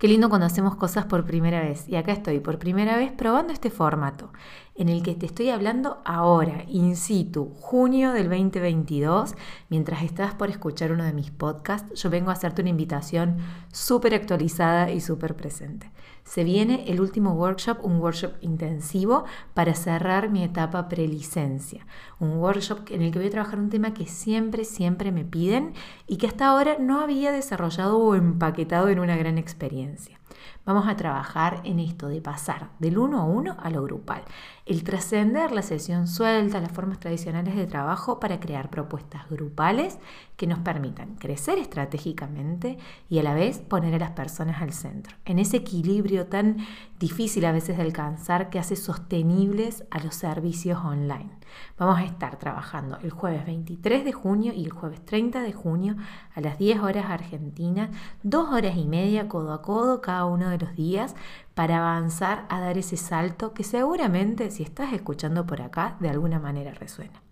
Qué lindo cuando hacemos cosas por primera vez. Y acá estoy por primera vez probando este formato en el que te estoy hablando ahora, in situ, junio del 2022. Mientras estás por escuchar uno de mis podcasts, yo vengo a hacerte una invitación súper actualizada y súper presente. Se viene el último workshop, un workshop intensivo para cerrar mi etapa prelicencia. Un workshop en el que voy a trabajar un tema que siempre, siempre me piden y que hasta ahora no había desarrollado o empaquetado en una gran experiencia. Vamos a trabajar en esto de pasar del uno a uno a lo grupal, el trascender la sesión suelta, las formas tradicionales de trabajo para crear propuestas grupales que nos permitan crecer estratégicamente y a la vez poner a las personas al centro, en ese equilibrio tan difícil a veces de alcanzar que hace sostenibles a los servicios online. Vamos a estar trabajando el jueves 23 de junio y el jueves 30 de junio a las 10 horas argentinas, dos horas y media codo a codo cada uno de los días para avanzar a dar ese salto que seguramente si estás escuchando por acá de alguna manera resuena.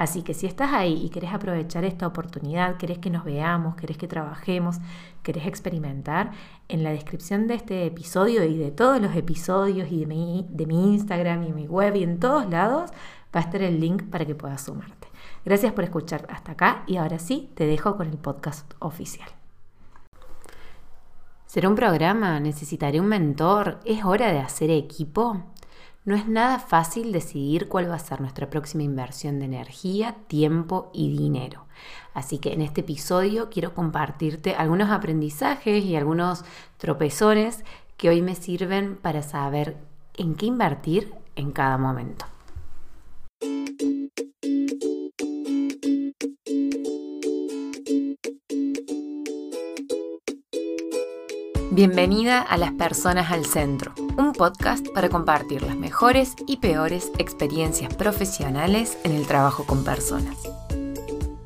Así que si estás ahí y querés aprovechar esta oportunidad, querés que nos veamos, querés que trabajemos, querés experimentar, en la descripción de este episodio y de todos los episodios y de mi, de mi Instagram y mi web y en todos lados va a estar el link para que puedas sumarte. Gracias por escuchar hasta acá y ahora sí te dejo con el podcast oficial. ¿Será un programa? ¿Necesitaré un mentor? ¿Es hora de hacer equipo? No es nada fácil decidir cuál va a ser nuestra próxima inversión de energía, tiempo y dinero. Así que en este episodio quiero compartirte algunos aprendizajes y algunos tropezones que hoy me sirven para saber en qué invertir en cada momento. Bienvenida a Las Personas al Centro, un podcast para compartir las mejores y peores experiencias profesionales en el trabajo con personas.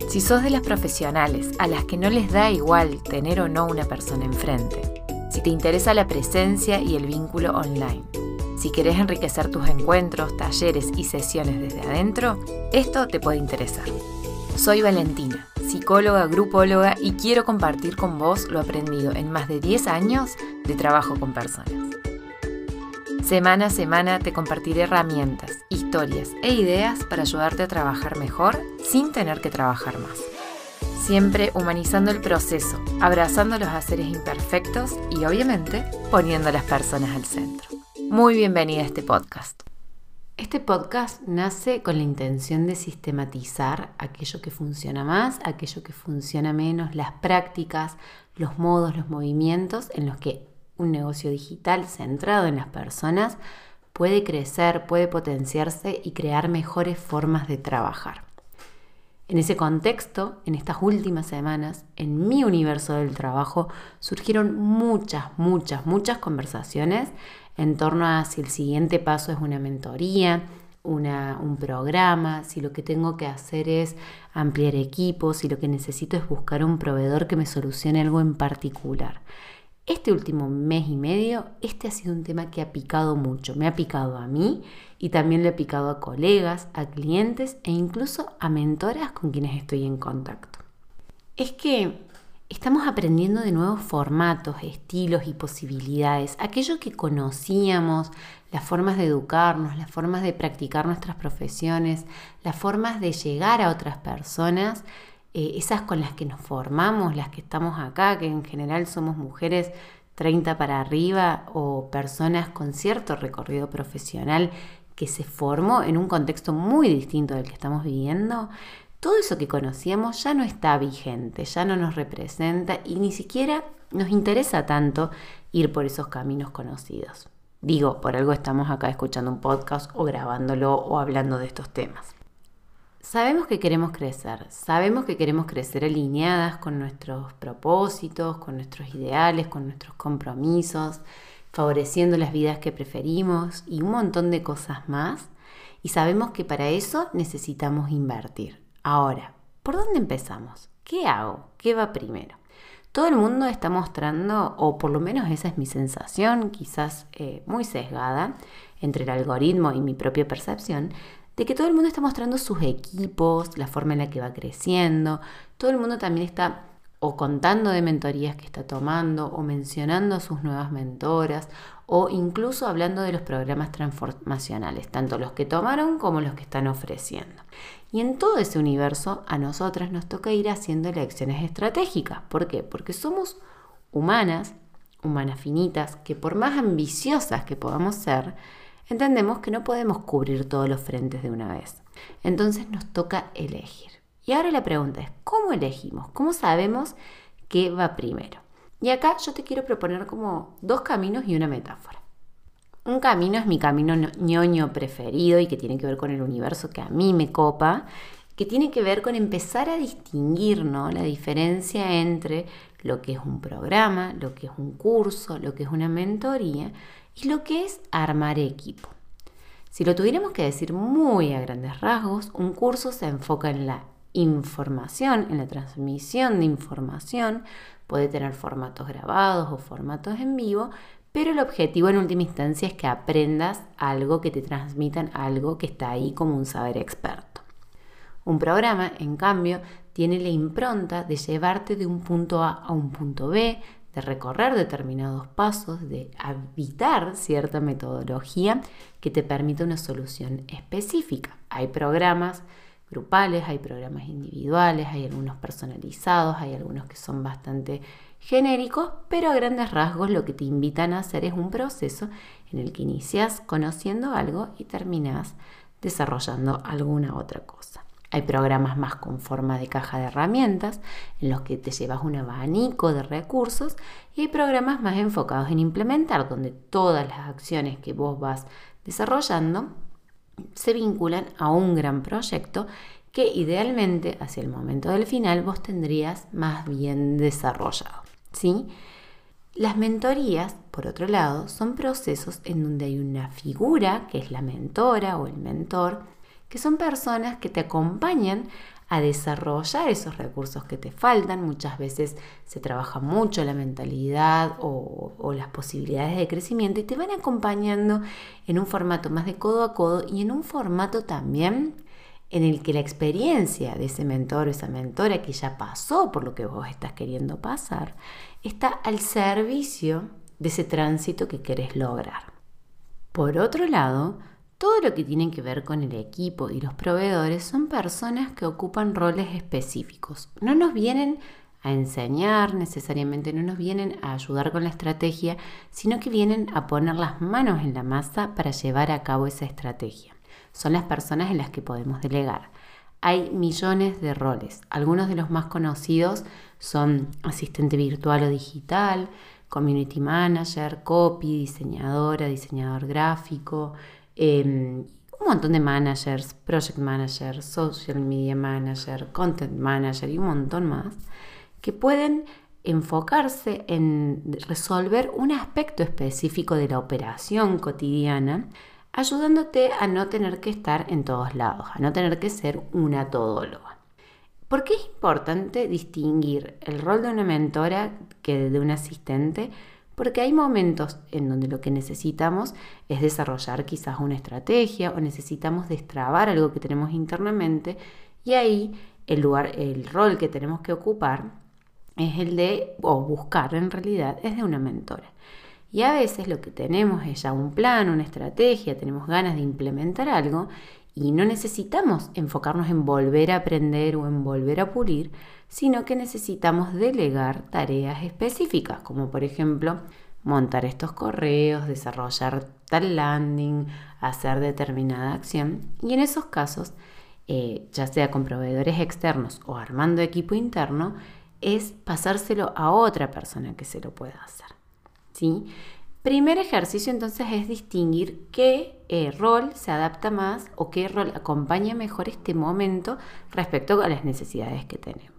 Si sos de las profesionales a las que no les da igual tener o no una persona enfrente, si te interesa la presencia y el vínculo online, si querés enriquecer tus encuentros, talleres y sesiones desde adentro, esto te puede interesar. Soy Valentina psicóloga, grupóloga y quiero compartir con vos lo aprendido en más de 10 años de trabajo con personas. Semana a semana te compartiré herramientas, historias e ideas para ayudarte a trabajar mejor sin tener que trabajar más. Siempre humanizando el proceso, abrazando los haceres imperfectos y obviamente poniendo a las personas al centro. Muy bienvenida a este podcast. Este podcast nace con la intención de sistematizar aquello que funciona más, aquello que funciona menos, las prácticas, los modos, los movimientos en los que un negocio digital centrado en las personas puede crecer, puede potenciarse y crear mejores formas de trabajar. En ese contexto, en estas últimas semanas, en mi universo del trabajo, surgieron muchas, muchas, muchas conversaciones en torno a si el siguiente paso es una mentoría, un programa, si lo que tengo que hacer es ampliar equipos, si lo que necesito es buscar un proveedor que me solucione algo en particular. Este último mes y medio, este ha sido un tema que ha picado mucho. Me ha picado a mí y también le ha picado a colegas, a clientes e incluso a mentoras con quienes estoy en contacto. Es que estamos aprendiendo de nuevos formatos, estilos y posibilidades. Aquello que conocíamos, las formas de educarnos, las formas de practicar nuestras profesiones, las formas de llegar a otras personas, eh, esas con las que nos formamos, las que estamos acá, que en general somos mujeres 30 para arriba o personas con cierto recorrido profesional que se formó en un contexto muy distinto del que estamos viviendo, todo eso que conocíamos ya no está vigente, ya no nos representa y ni siquiera nos interesa tanto ir por esos caminos conocidos. Digo, por algo estamos acá escuchando un podcast o grabándolo o hablando de estos temas. Sabemos que queremos crecer, sabemos que queremos crecer alineadas con nuestros propósitos, con nuestros ideales, con nuestros compromisos, favoreciendo las vidas que preferimos y un montón de cosas más. Y sabemos que para eso necesitamos invertir. Ahora, ¿por dónde empezamos? ¿Qué hago? ¿Qué va primero? Todo el mundo está mostrando, o por lo menos esa es mi sensación, quizás eh, muy sesgada, entre el algoritmo y mi propia percepción, de que todo el mundo está mostrando sus equipos, la forma en la que va creciendo, todo el mundo también está o contando de mentorías que está tomando o mencionando a sus nuevas mentoras o incluso hablando de los programas transformacionales, tanto los que tomaron como los que están ofreciendo. Y en todo ese universo a nosotras nos toca ir haciendo elecciones estratégicas. ¿Por qué? Porque somos humanas, humanas finitas, que por más ambiciosas que podamos ser, entendemos que no podemos cubrir todos los frentes de una vez. Entonces nos toca elegir. Y ahora la pregunta es, ¿cómo elegimos? ¿Cómo sabemos qué va primero? Y acá yo te quiero proponer como dos caminos y una metáfora. Un camino es mi camino ñoño preferido y que tiene que ver con el universo que a mí me copa, que tiene que ver con empezar a distinguir la diferencia entre lo que es un programa, lo que es un curso, lo que es una mentoría y lo que es armar equipo. Si lo tuviéramos que decir muy a grandes rasgos, un curso se enfoca en la información, en la transmisión de información, puede tener formatos grabados o formatos en vivo, pero el objetivo en última instancia es que aprendas algo, que te transmitan algo que está ahí como un saber experto. Un programa, en cambio, tiene la impronta de llevarte de un punto A a un punto B, de recorrer determinados pasos, de habitar cierta metodología que te permita una solución específica. Hay programas grupales, hay programas individuales, hay algunos personalizados, hay algunos que son bastante genéricos, pero a grandes rasgos lo que te invitan a hacer es un proceso en el que inicias conociendo algo y terminas desarrollando alguna otra cosa. Hay programas más con forma de caja de herramientas, en los que te llevas un abanico de recursos, y hay programas más enfocados en implementar, donde todas las acciones que vos vas desarrollando se vinculan a un gran proyecto que idealmente hacia el momento del final vos tendrías más bien desarrollado. ¿sí? Las mentorías, por otro lado, son procesos en donde hay una figura, que es la mentora o el mentor, que son personas que te acompañan a desarrollar esos recursos que te faltan. Muchas veces se trabaja mucho la mentalidad o, las posibilidades de crecimiento y te van acompañando en un formato más de codo a codo y en un formato también en el que la experiencia de ese mentor o esa mentora que ya pasó por lo que vos estás queriendo pasar, está al servicio de ese tránsito que querés lograr. Por otro lado, todo lo que tiene que ver con el equipo y los proveedores son personas que ocupan roles específicos. No nos vienen a enseñar necesariamente, no nos vienen a ayudar con la estrategia, sino que vienen a poner las manos en la masa para llevar a cabo esa estrategia son las personas en las que podemos delegar. Hay millones de roles. Algunos de los más conocidos son asistente virtual o digital, community manager, copy, diseñadora, diseñador gráfico, em, un montón de managers, project manager, social media manager, content manager y un montón más, que pueden enfocarse en resolver un aspecto específico de la operación cotidiana ayudándote a no tener que estar en todos lados, a no tener que ser una todóloga. ¿Por qué es importante distinguir el rol de una mentora que de un asistente? Porque hay momentos en donde lo que necesitamos es desarrollar quizás una estrategia o necesitamos destrabar algo que tenemos internamente y ahí el lugar, el rol que tenemos que ocupar es el de, o buscar en realidad, es de una mentora. Y a veces lo que tenemos es ya un plan, una estrategia, tenemos ganas de implementar algo y no necesitamos enfocarnos en volver a aprender o en volver a pulir, sino que necesitamos delegar tareas específicas, como por ejemplo montar estos correos, desarrollar tal landing, hacer determinada acción. Y en esos casos, eh, ya sea con proveedores externos o armando equipo interno, es pasárselo a otra persona que se lo pueda hacer. ¿sí? Primer ejercicio entonces es distinguir qué eh, rol se adapta más o qué rol acompaña mejor este momento respecto a las necesidades que tenemos.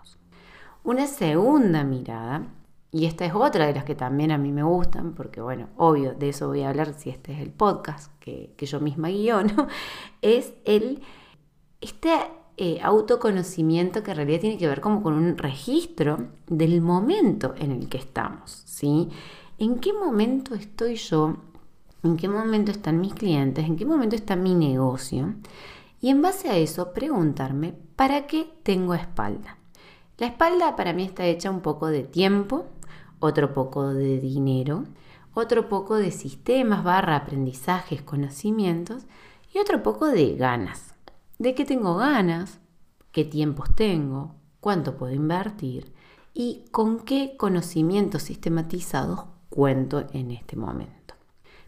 Una segunda mirada, y esta es otra de las que también a mí me gustan, porque bueno, obvio, de eso voy a hablar si este es el podcast que, yo misma guiono, es el, este eh, autoconocimiento que en realidad tiene que ver como con un registro del momento en el que estamos, ¿sí? ¿En qué momento estoy yo? ¿En qué momento están mis clientes? ¿En qué momento está mi negocio? Y en base a eso preguntarme, ¿para qué tengo espalda? La espalda para mí está hecha un poco de tiempo, otro poco de dinero, otro poco de sistemas barra aprendizajes, conocimientos y otro poco de ganas. ¿De qué tengo ganas? ¿Qué tiempos tengo? ¿Cuánto puedo invertir? ¿Y con qué conocimientos sistematizados cuento en este momento?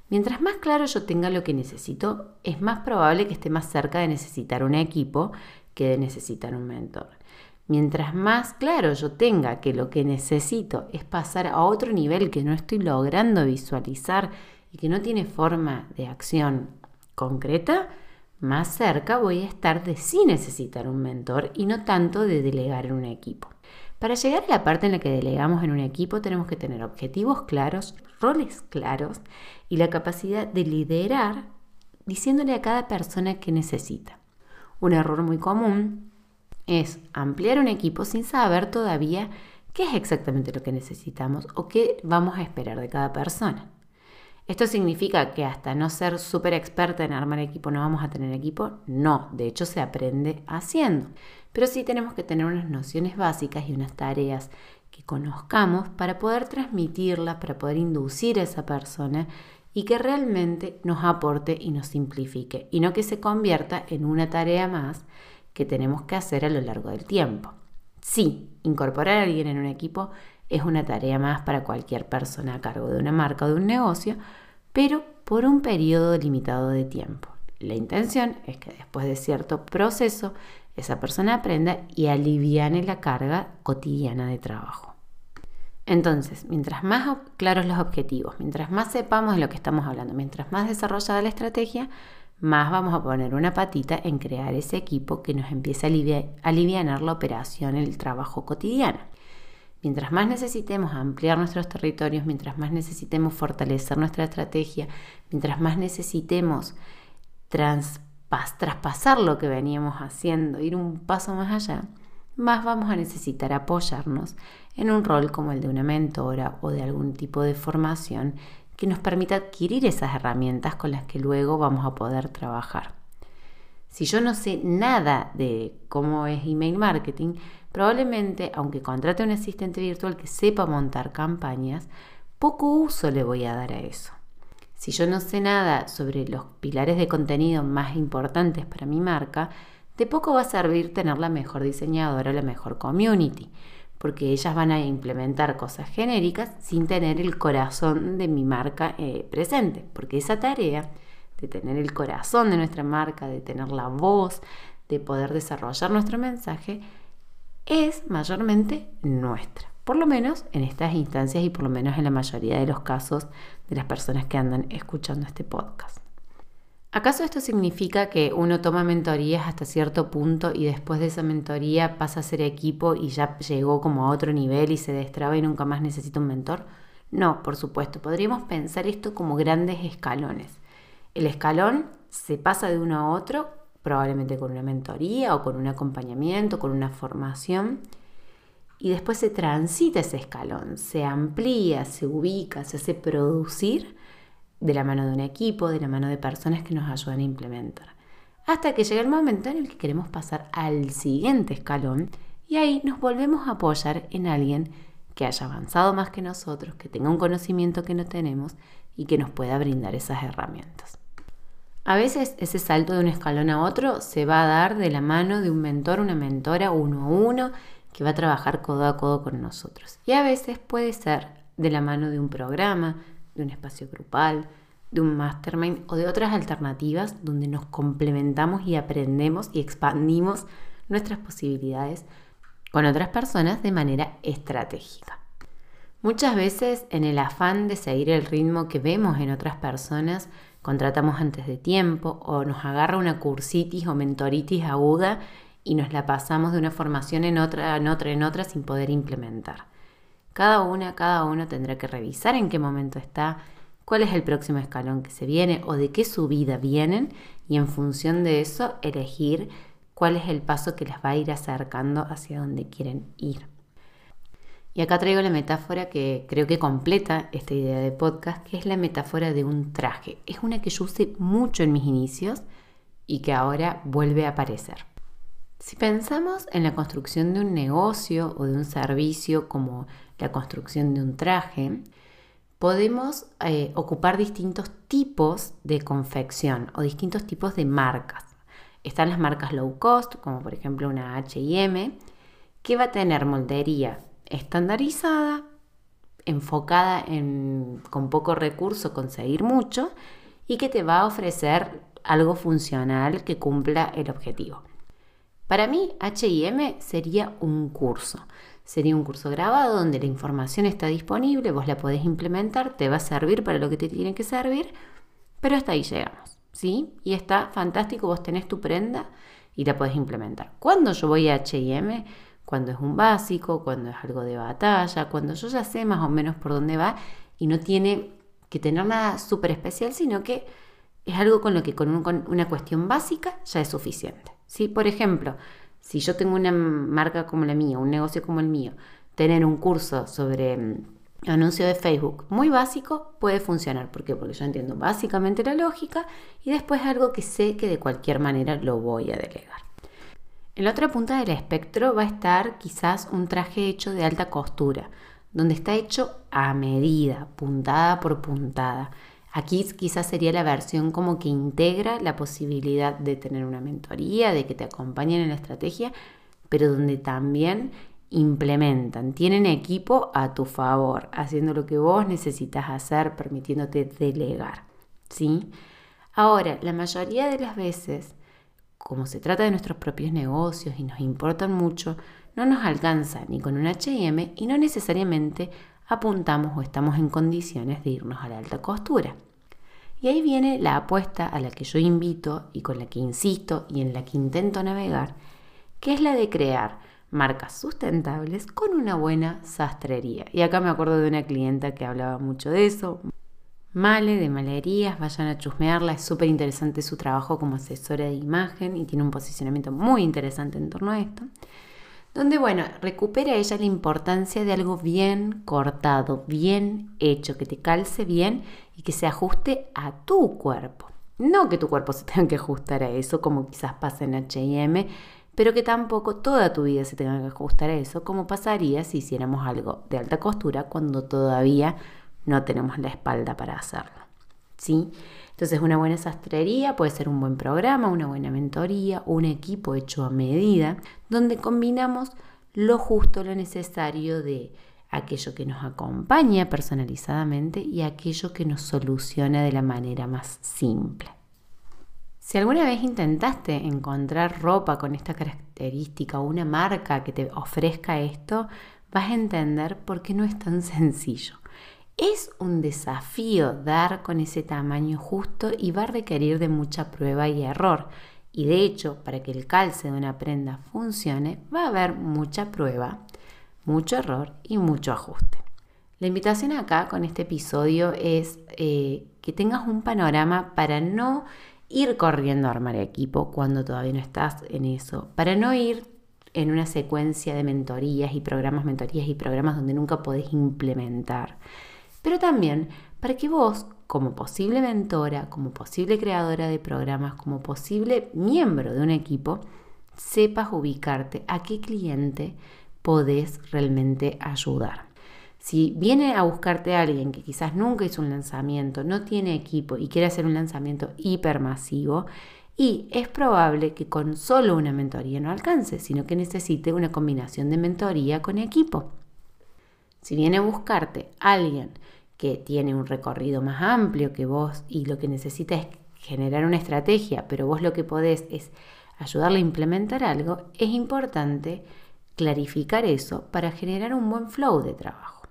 Mientras más claro yo tenga lo que necesito, es más probable que esté más cerca de necesitar un equipo que de necesitar un mentor. Mientras más claro yo tenga que lo que necesito es pasar a otro nivel que no estoy logrando visualizar y que no tiene forma de acción concreta, más cerca voy a estar de sí necesitar un mentor y no tanto de delegar en un equipo. Para llegar a la parte en la que delegamos en un equipo tenemos que tener objetivos claros, roles claros y la capacidad de liderar diciéndole a cada persona qué necesita. Un error muy común es ampliar un equipo sin saber todavía qué es exactamente lo que necesitamos o qué vamos a esperar de cada persona. ¿Esto significa que hasta no ser súper experta en armar equipo no vamos a tener equipo? No, de hecho se aprende haciendo. Pero sí tenemos que tener unas nociones básicas y unas tareas que conozcamos para poder transmitirlas, para poder inducir a esa persona y que realmente nos aporte y nos simplifique y no que se convierta en una tarea más que tenemos que hacer a lo largo del tiempo. Sí, incorporar a alguien en un equipo es una tarea más para cualquier persona a cargo de una marca o de un negocio, pero por un periodo limitado de tiempo. La intención es que después de cierto proceso esa persona aprenda y aliviane la carga cotidiana de trabajo. Entonces, mientras más claros los objetivos, mientras más sepamos de lo que estamos hablando, mientras más desarrollada la estrategia, más vamos a poner una patita en crear ese equipo que nos empiece a aliviar la operación, el trabajo cotidiano. Mientras más necesitemos ampliar nuestros territorios, mientras más necesitemos fortalecer nuestra estrategia, mientras más necesitemos traspasar lo que veníamos haciendo, ir un paso más allá, más vamos a necesitar apoyarnos en un rol como el de una mentora o de algún tipo de formación que nos permita adquirir esas herramientas con las que luego vamos a poder trabajar. Si yo no sé nada de cómo es email marketing, probablemente, aunque contrate un asistente virtual que sepa montar campañas, poco uso le voy a dar a eso. Si yo no sé nada sobre los pilares de contenido más importantes para mi marca, de poco va a servir tener la mejor diseñadora o la mejor community porque ellas van a implementar cosas genéricas sin tener el corazón de mi marca eh, presente, porque esa tarea de tener el corazón de nuestra marca, de tener la voz, de poder desarrollar nuestro mensaje, es mayormente nuestra, por lo menos en estas instancias y por lo menos en la mayoría de los casos de las personas que andan escuchando este podcast. ¿Acaso esto significa que uno toma mentorías hasta cierto punto y después de esa mentoría pasa a ser equipo y ya llegó como a otro nivel y se destraba y nunca más necesita un mentor? No, por supuesto, podríamos pensar esto como grandes escalones. El escalón se pasa de uno a otro, probablemente con una mentoría o con un acompañamiento, con una formación, y después se transita ese escalón, se amplía, se ubica, se hace producir de la mano de un equipo, de la mano de personas que nos ayudan a implementar. Hasta que llega el momento en el que queremos pasar al siguiente escalón y ahí nos volvemos a apoyar en alguien que haya avanzado más que nosotros, que tenga un conocimiento que no tenemos y que nos pueda brindar esas herramientas. A veces ese salto de un escalón a otro se va a dar de la mano de un mentor, una mentora uno a uno que va a trabajar codo a codo con nosotros. Y a veces puede ser de la mano de un programa, de un espacio grupal, de un mastermind o de otras alternativas donde nos complementamos y aprendemos y expandimos nuestras posibilidades con otras personas de manera estratégica. Muchas veces en el afán de seguir el ritmo que vemos en otras personas, contratamos antes de tiempo o nos agarra una cursitis o mentoritis aguda y nos la pasamos de una formación en otra, en otra, en otra sin poder implementar. Cada una, cada uno tendrá que revisar en qué momento está, cuál es el próximo escalón que se viene o de qué subida vienen y en función de eso elegir cuál es el paso que les va a ir acercando hacia donde quieren ir. Y acá traigo la metáfora que creo que completa esta idea de podcast, que es la metáfora de un traje. Es una que yo usé mucho en mis inicios y que ahora vuelve a aparecer. Si pensamos en la construcción de un negocio o de un servicio como la construcción de un traje, podemos eh, ocupar distintos tipos de confección o distintos tipos de marcas. Están las marcas low cost, como por ejemplo una HM, que va a tener moldería estandarizada, enfocada en con poco recurso conseguir mucho y que te va a ofrecer algo funcional que cumpla el objetivo. Para mí, HM sería un curso. Sería un curso grabado donde la información está disponible, vos la podés implementar, te va a servir para lo que te tiene que servir, pero hasta ahí llegamos, ¿sí? Y está fantástico, vos tenés tu prenda y la podés implementar. Cuando yo voy a HM, cuando es un básico, cuando es algo de batalla, cuando yo ya sé más o menos por dónde va y no tiene que tener nada súper especial, sino que es algo con lo que con, una cuestión básica ya es suficiente. ¿sí? Por ejemplo, si yo tengo una marca como la mía, un negocio como el mío, tener un curso sobre mm, anuncio de Facebook muy básico puede funcionar. ¿Por qué? Porque yo entiendo básicamente la lógica y después algo que sé que de cualquier manera lo voy a delegar. En la otra punta del espectro va a estar quizás un traje hecho de alta costura, donde está hecho a medida, puntada por puntada. Aquí quizás sería la versión como que integra la posibilidad de tener una mentoría, de que te acompañen en la estrategia, pero donde también implementan, tienen equipo a tu favor, haciendo lo que vos necesitas hacer, permitiéndote delegar. ¿sí? Ahora, la mayoría de las veces, como se trata de nuestros propios negocios y nos importan mucho, no nos alcanza ni con un HM y no necesariamente apuntamos o estamos en condiciones de irnos a la alta costura. Y ahí viene la apuesta a la que yo invito y con la que insisto y en la que intento navegar, que es la de crear marcas sustentables con una buena sastrería. Y acá me acuerdo de una clienta que hablaba mucho de eso. Male de Malerías, vayan a chusmearla, es súper interesante su trabajo como asesora de imagen y tiene un posicionamiento muy interesante en torno a esto donde, bueno, recupera ella la importancia de algo bien cortado, bien hecho, que te calce bien y que se ajuste a tu cuerpo. No que tu cuerpo se tenga que ajustar a eso, como quizás pasa en HM, pero que tampoco toda tu vida se tenga que ajustar a eso, como pasaría si hiciéramos algo de alta costura cuando todavía no tenemos la espalda para hacerlo. ¿Sí? Entonces, una buena sastrería puede ser un buen programa, una buena mentoría, un equipo hecho a medida, donde combinamos lo justo, lo necesario de aquello que nos acompaña personalizadamente y aquello que nos soluciona de la manera más simple. Si alguna vez intentaste encontrar ropa con esta característica o una marca que te ofrezca esto, vas a entender por qué no es tan sencillo. Es un desafío dar con ese tamaño justo y va a requerir de mucha prueba y error. Y de hecho, para que el calce de una prenda funcione, va a haber mucha prueba, mucho error y mucho ajuste. La invitación acá con este episodio es eh, que tengas un panorama para no ir corriendo a armar equipo cuando todavía no estás en eso, para no ir en una secuencia de mentorías y programas, mentorías y programas donde nunca podés implementar pero también para que vos, como posible mentora, como posible creadora de programas, como posible miembro de un equipo, sepas ubicarte a qué cliente podés realmente ayudar. Si viene a buscarte alguien que quizás nunca hizo un lanzamiento, no tiene equipo y quiere hacer un lanzamiento hipermasivo, y es probable que con solo una mentoría no alcance, sino que necesite una combinación de mentoría con equipo. Si viene a buscarte alguien que tiene un recorrido más amplio que vos y lo que necesita es generar una estrategia, pero vos lo que podés es ayudarle a implementar algo, es importante clarificar eso para generar un buen flow de trabajo.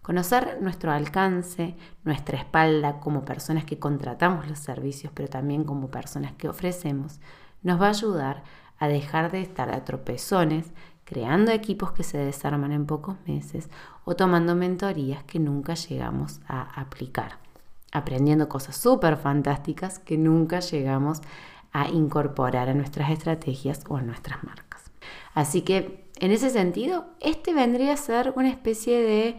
Conocer nuestro alcance, nuestra espalda como personas que contratamos los servicios, pero también como personas que ofrecemos, nos va a ayudar a dejar de estar a tropezones creando equipos que se desarman en pocos meses o tomando mentorías que nunca llegamos a aplicar, aprendiendo cosas súper fantásticas que nunca llegamos a incorporar a nuestras estrategias o a nuestras marcas. Así que en ese sentido, este vendría a ser una especie de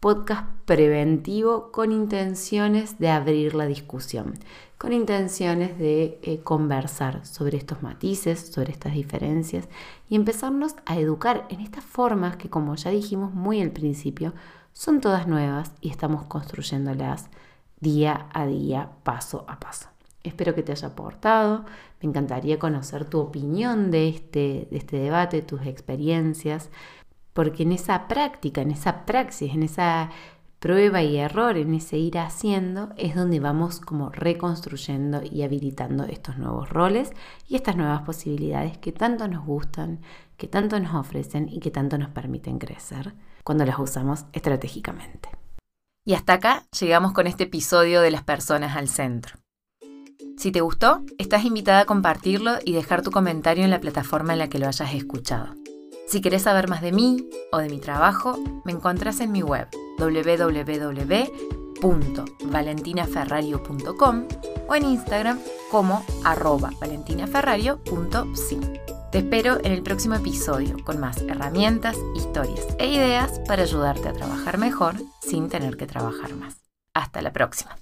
podcast preventivo con intenciones de abrir la discusión, con intenciones de eh, conversar sobre estos matices, sobre estas diferencias y empezarnos a educar en estas formas que, como ya dijimos muy al principio, son todas nuevas y estamos construyéndolas día a día, paso a paso. Espero que te haya aportado. Me encantaría conocer tu opinión de este, de este debate, tus experiencias, porque en esa práctica, en esa praxis, en esa prueba y error, en ese ir haciendo, es donde vamos como reconstruyendo y habilitando estos nuevos roles y estas nuevas posibilidades que tanto nos gustan, que tanto nos ofrecen y que tanto nos permiten crecer cuando las usamos estratégicamente. Y hasta acá llegamos con este episodio de las personas al centro. Si te gustó, estás invitada a compartirlo y dejar tu comentario en la plataforma en la que lo hayas escuchado. Si querés saber más de mí o de mi trabajo, me encontrás en mi web www.valentinaferrario.com o en Instagram como arroba valentinaferrario.psi. Te espero en el próximo episodio con más herramientas, historias e ideas para ayudarte a trabajar mejor sin tener que trabajar más. Hasta la próxima.